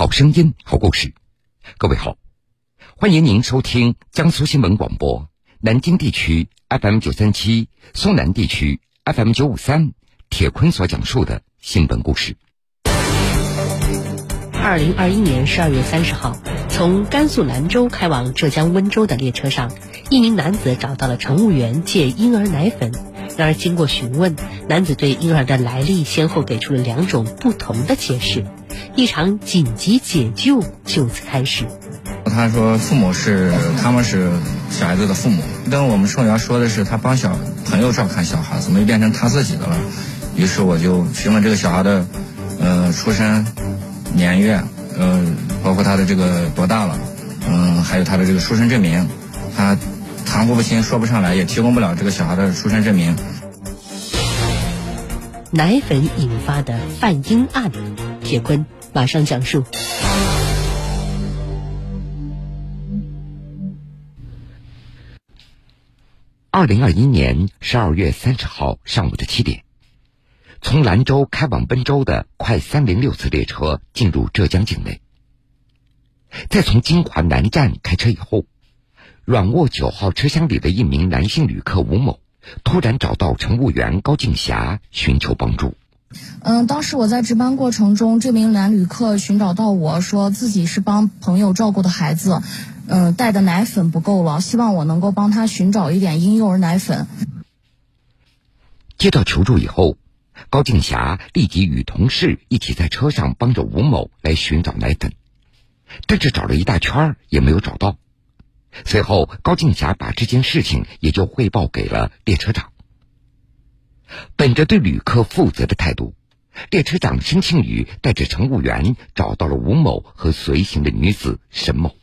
好声音，好故事。各位好，欢迎您收听江苏新闻广播南京地区 FM 九三七、苏南地区 FM 九五三。铁坤所讲述的新闻故事。二零二一年十二月三十号，从甘肃兰州开往浙江温州的列车上，一名男子找到了乘务员借婴儿奶粉。然而，经过询问，男子对婴儿的来历先后给出了两种不同的解释。一场紧急解救就此开始。他说：“父母是他们是小孩子的父母，跟我们乘务员说的是他帮小朋友照看小孩，怎么又变成他自己的了？”于是我就询问这个小孩的，呃，出生年月，呃，包括他的这个多大了，嗯，还有他的这个出生证明，他含糊不清，说不上来，也提供不了这个小孩的出生证明。奶粉引发的贩婴案，铁坤马上讲述。二零二一年十二月三十号上午的七点。从兰州开往温州的快三零六次列车进入浙江境内，在从金华南站开车以后，软卧九号车厢里的一名男性旅客吴某突然找到乘务员高静霞寻求帮助。嗯，当时我在值班过程中，这名男旅客寻找到我说自己是帮朋友照顾的孩子，嗯，带的奶粉不够了，希望我能够帮他寻找一点婴幼儿奶粉。接到求助以后。高静霞立即与同事一起在车上帮着吴某来寻找奶粉，但是找了一大圈也没有找到。随后，高静霞把这件事情也就汇报给了列车长。本着对旅客负责的态度，列车长申庆宇带着乘务员找到了吴某和随行的女子沈某。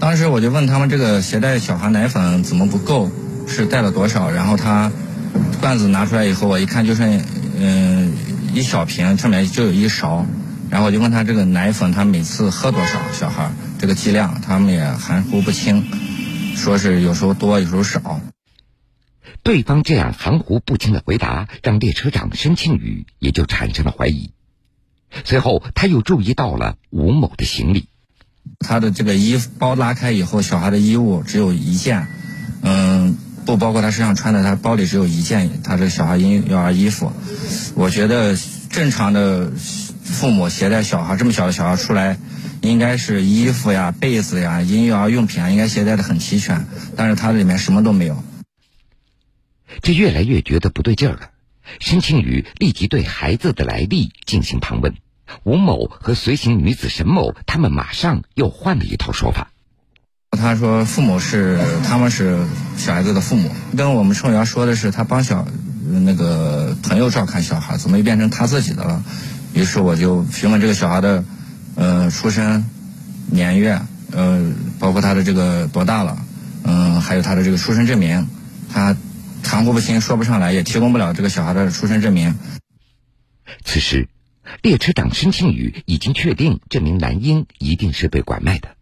当时我就问他们：这个携带小孩奶粉怎么不够？是带了多少？然后他罐子拿出来以后，我一看就剩。嗯，一小瓶上面就有一勺，然后我就问他这个奶粉，他每次喝多少？小孩这个剂量，他们也含糊不清，说是有时候多，有时候少。对方这样含糊不清的回答，让列车长申庆宇也就产生了怀疑。随后，他又注意到了吴某的行李，他的这个衣服包拉开以后，小孩的衣物只有一件，嗯。不包括他身上穿的，他包里只有一件他这小孩婴幼儿衣服。我觉得正常的父母携带小孩这么小的小孩出来，应该是衣服呀、被子呀、婴幼儿用品啊，应该携带的很齐全。但是他里面什么都没有。这越来越觉得不对劲儿了。申庆宇立即对孩子的来历进行盘问。吴某和随行女子沈某，他们马上又换了一套说法。他说：“父母是他们是小孩子的父母，跟我们乘务员说的是他帮小那个朋友照看小孩，怎么又变成他自己的了？”于是我就询问这个小孩的，呃，出生年月，呃，包括他的这个多大了，嗯，还有他的这个出生证明，他含糊不清，说不上来，也提供不了这个小孩的出生证明。此时，列车长申庆宇已经确定这名男婴一定是被拐卖的。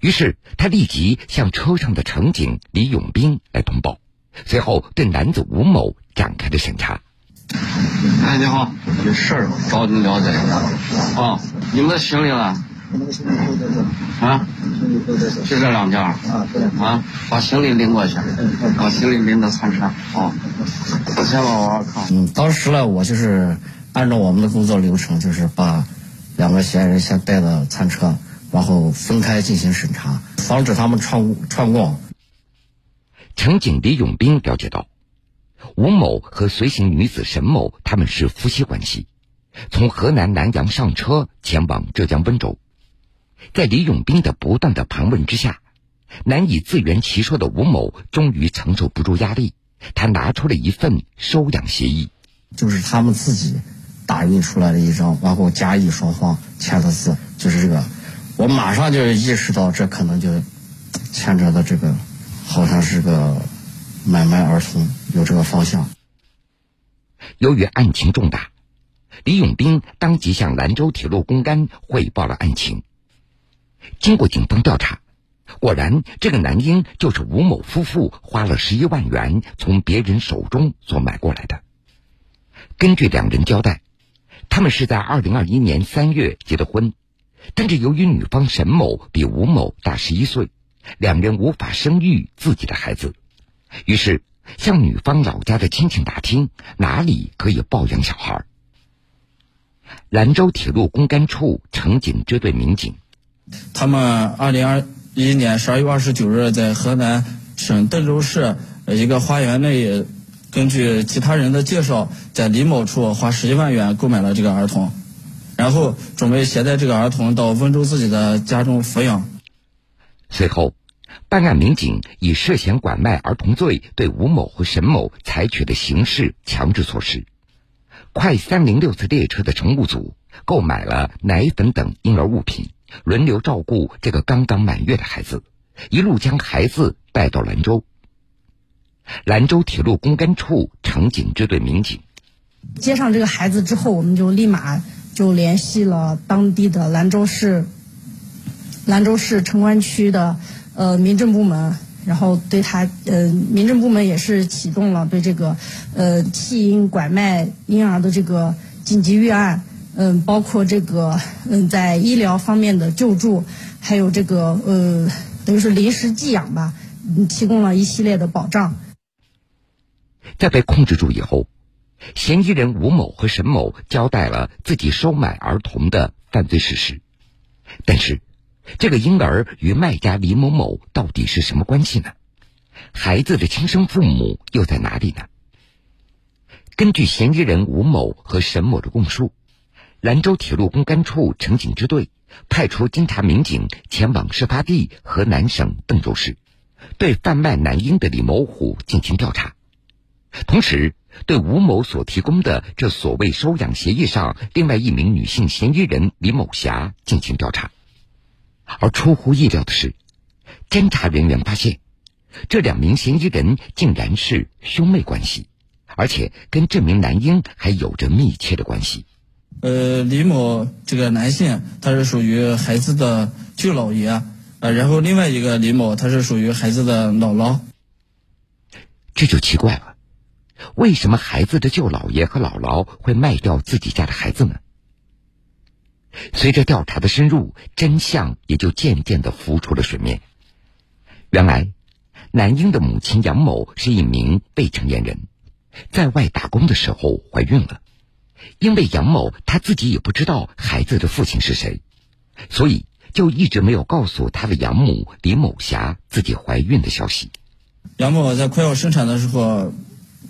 于是他立即向车上的乘警李永兵来通报，随后对男子吴某展开了审查。哎，你好，有事儿找你了解一下。啊，你们的行李呢？我们的行李都在这。啊？行李都在这。就这两件。啊，对。啊，把行李拎过去。把行李拎到餐车。啊。先把我看。嗯，当时呢，我就是按照我们的工作流程，就是把两个嫌疑人先带到餐车。然后分开进行审查，防止他们串串供。乘警李永兵了解到，吴某和随行女子沈某他们是夫妻关系，从河南南阳上车前往浙江温州。在李永兵的不断的盘问之下，难以自圆其说的吴某终于承受不住压力，他拿出了一份收养协议，就是他们自己打印出来的一张，然后甲乙双方签的字，就是这个。我马上就意识到，这可能就牵扯的这个，好像是个买卖儿童，有这个方向。由于案情重大，李永兵当即向兰州铁路公安汇报了案情。经过警方调查，果然这个男婴就是吴某夫妇花了十一万元从别人手中所买过来的。根据两人交代，他们是在二零二一年三月结的婚。但是由于女方沈某比吴某大十一岁，两人无法生育自己的孩子，于是向女方老家的亲戚打听哪里可以抱养小孩。兰州铁路公干处乘警支队民警，他们二零二一年十二月二十九日在河南省邓州市一个花园内，根据其他人的介绍，在李某处花十一万元购买了这个儿童。然后准备携带这个儿童到温州自己的家中抚养。随后，办案民警以涉嫌拐卖儿童罪对吴某和沈某采取的刑事强制措施。快三零六次列车的乘务组购买了奶粉等婴儿物品，轮流照顾这个刚刚满月的孩子，一路将孩子带到兰州。兰州铁路公安处乘警支队民警接上这个孩子之后，我们就立马。就联系了当地的兰州市兰州市城关区的呃民政部门，然后对他呃民政部门也是启动了对这个呃弃婴拐卖婴儿的这个紧急预案，嗯，包括这个嗯在医疗方面的救助，还有这个呃等于是临时寄养吧，嗯提供了一系列的保障。在被控制住以后。嫌疑人吴某和沈某交代了自己收买儿童的犯罪事实，但是，这个婴儿与卖家李某某到底是什么关系呢？孩子的亲生父母又在哪里呢？根据嫌疑人吴某和沈某的供述，兰州铁路公干处乘警支队派出侦查民警前往事发地河南省邓州市，对贩卖男婴的李某虎进行调查，同时。对吴某所提供的这所谓收养协议上，另外一名女性嫌疑人李某霞进行调查，而出乎意料的是，侦查人员发现，这两名嫌疑人竟然是兄妹关系，而且跟这名男婴还有着密切的关系。呃，李某这个男性他是属于孩子的舅姥爷，呃，然后另外一个李某他是属于孩子的姥姥，这就奇怪了。为什么孩子的舅姥爷和姥姥会卖掉自己家的孩子呢？随着调查的深入，真相也就渐渐的浮出了水面。原来，男婴的母亲杨某是一名未成年人，在外打工的时候怀孕了。因为杨某他自己也不知道孩子的父亲是谁，所以就一直没有告诉他的养母李某霞自己怀孕的消息。杨某在快要生产的时候。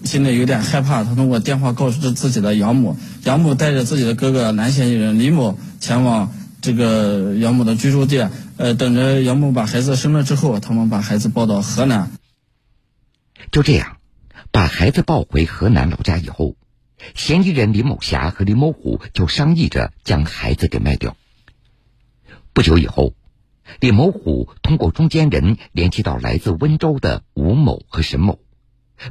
心里有点害怕，他通过电话告诉自己的养母，养母带着自己的哥哥男嫌疑人李某前往这个养母的居住地，呃，等着杨某把孩子生了之后，他们把孩子抱到河南。就这样，把孩子抱回河南老家以后，嫌疑人李某霞和李某虎就商议着将孩子给卖掉。不久以后，李某虎通过中间人联系到来自温州的吴某和沈某。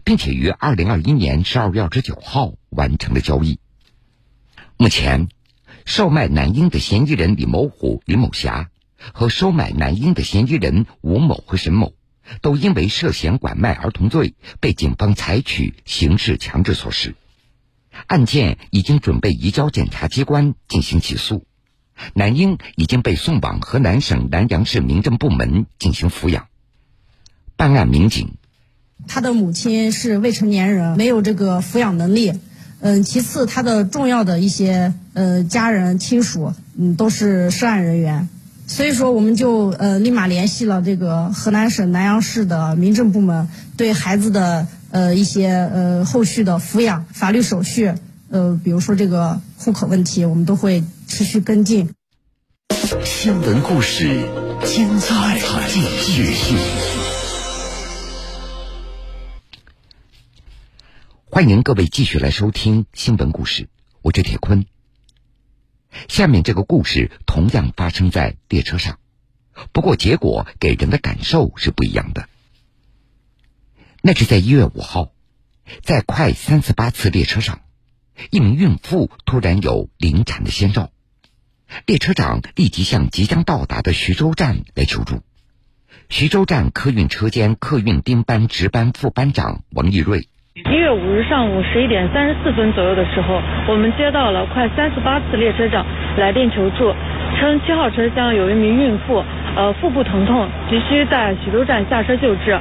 并且于二零二一年十二月二十九号完成了交易。目前，售卖男婴的嫌疑人李某虎、李某霞和收买男婴的嫌疑人吴某和沈某，都因为涉嫌拐卖儿童罪被警方采取刑事强制措施。案件已经准备移交检察机关进行起诉，男婴已经被送往河南省南阳市民政部门进行抚养。办案民警。他的母亲是未成年人，没有这个抚养能力。嗯，其次，他的重要的一些呃家人亲属，嗯，都是涉案人员。所以说，我们就呃立马联系了这个河南省南阳市的民政部门，对孩子的呃一些呃后续的抚养法律手续，呃，比如说这个户口问题，我们都会持续跟进。新闻故事，精彩继续。欢迎各位继续来收听新闻故事，我是铁坤。下面这个故事同样发生在列车上，不过结果给人的感受是不一样的。那是在一月五号，在快三四八次列车上，一名孕妇突然有临产的先兆，列车长立即向即将到达的徐州站来求助。徐州站客运车间客运丁班值班副班长王义瑞。一月五日上午十一点三十四分左右的时候，我们接到了快三十八次列车长来电求助。称七号车厢有一名孕妇，呃，腹部疼痛，急需在徐州站下车救治。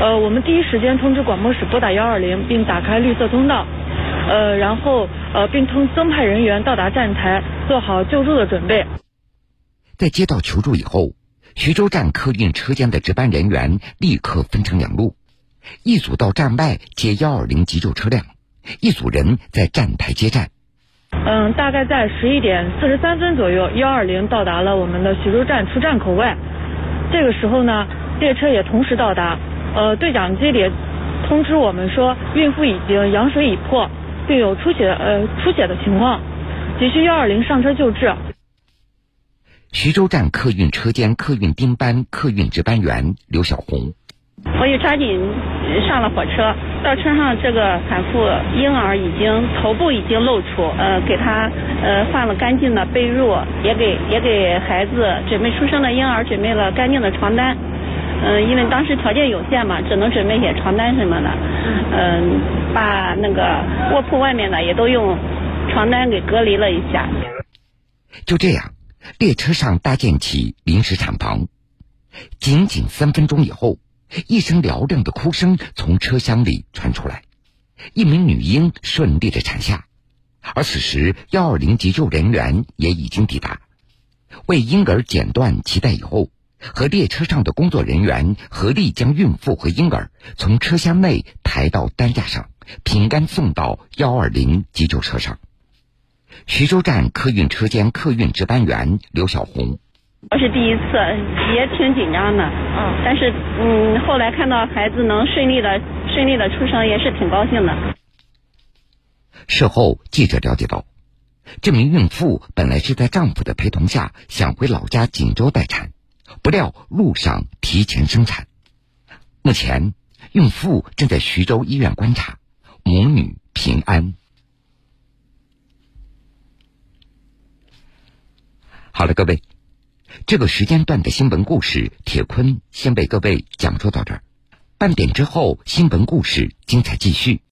呃，我们第一时间通知广播室拨打幺二零，并打开绿色通道，呃，然后呃，并通增派人员到达站台，做好救助的准备。在接到求助以后，徐州站客运车间的值班人员立刻分成两路，一组到站外接幺二零急救车辆，一组人在站台接站。嗯，大概在十一点四十三分左右，幺二零到达了我们的徐州站出站口外。这个时候呢，列车也同时到达。呃，对讲机里通知我们说，孕妇已经羊水已破，并有出血呃出血的情况，急需幺二零上车救治。徐州站客运车间客运丁班客运值班员刘小红，我也抓紧上了火车，到车上这个产妇婴儿已经头部已经露出，呃，给她呃换了干净的被褥，也给也给孩子准备出生的婴儿准备了干净的床单。嗯，因为当时条件有限嘛，只能准备些床单什么的。嗯，把那个卧铺外面的也都用床单给隔离了一下。就这样，列车上搭建起临时产房。仅仅三分钟以后，一声嘹亮的哭声从车厢里传出来，一名女婴顺利的产下。而此时，幺二零急救人员也已经抵达，为婴儿剪断脐带以后。和列车上的工作人员合力将孕妇和婴儿从车厢内抬到担架上，平安送到幺二零急救车上。徐州站客运车间客运值班员刘小红：“我是第一次，也挺紧张的，嗯，但是嗯，后来看到孩子能顺利的顺利的出生，也是挺高兴的。”事后，记者了解到，这名孕妇本来是在丈夫的陪同下想回老家锦州待产。不料路上提前生产，目前孕妇正在徐州医院观察，母女平安。好了，各位，这个时间段的新闻故事，铁坤先为各位讲述到这儿。半点之后，新闻故事精彩继续。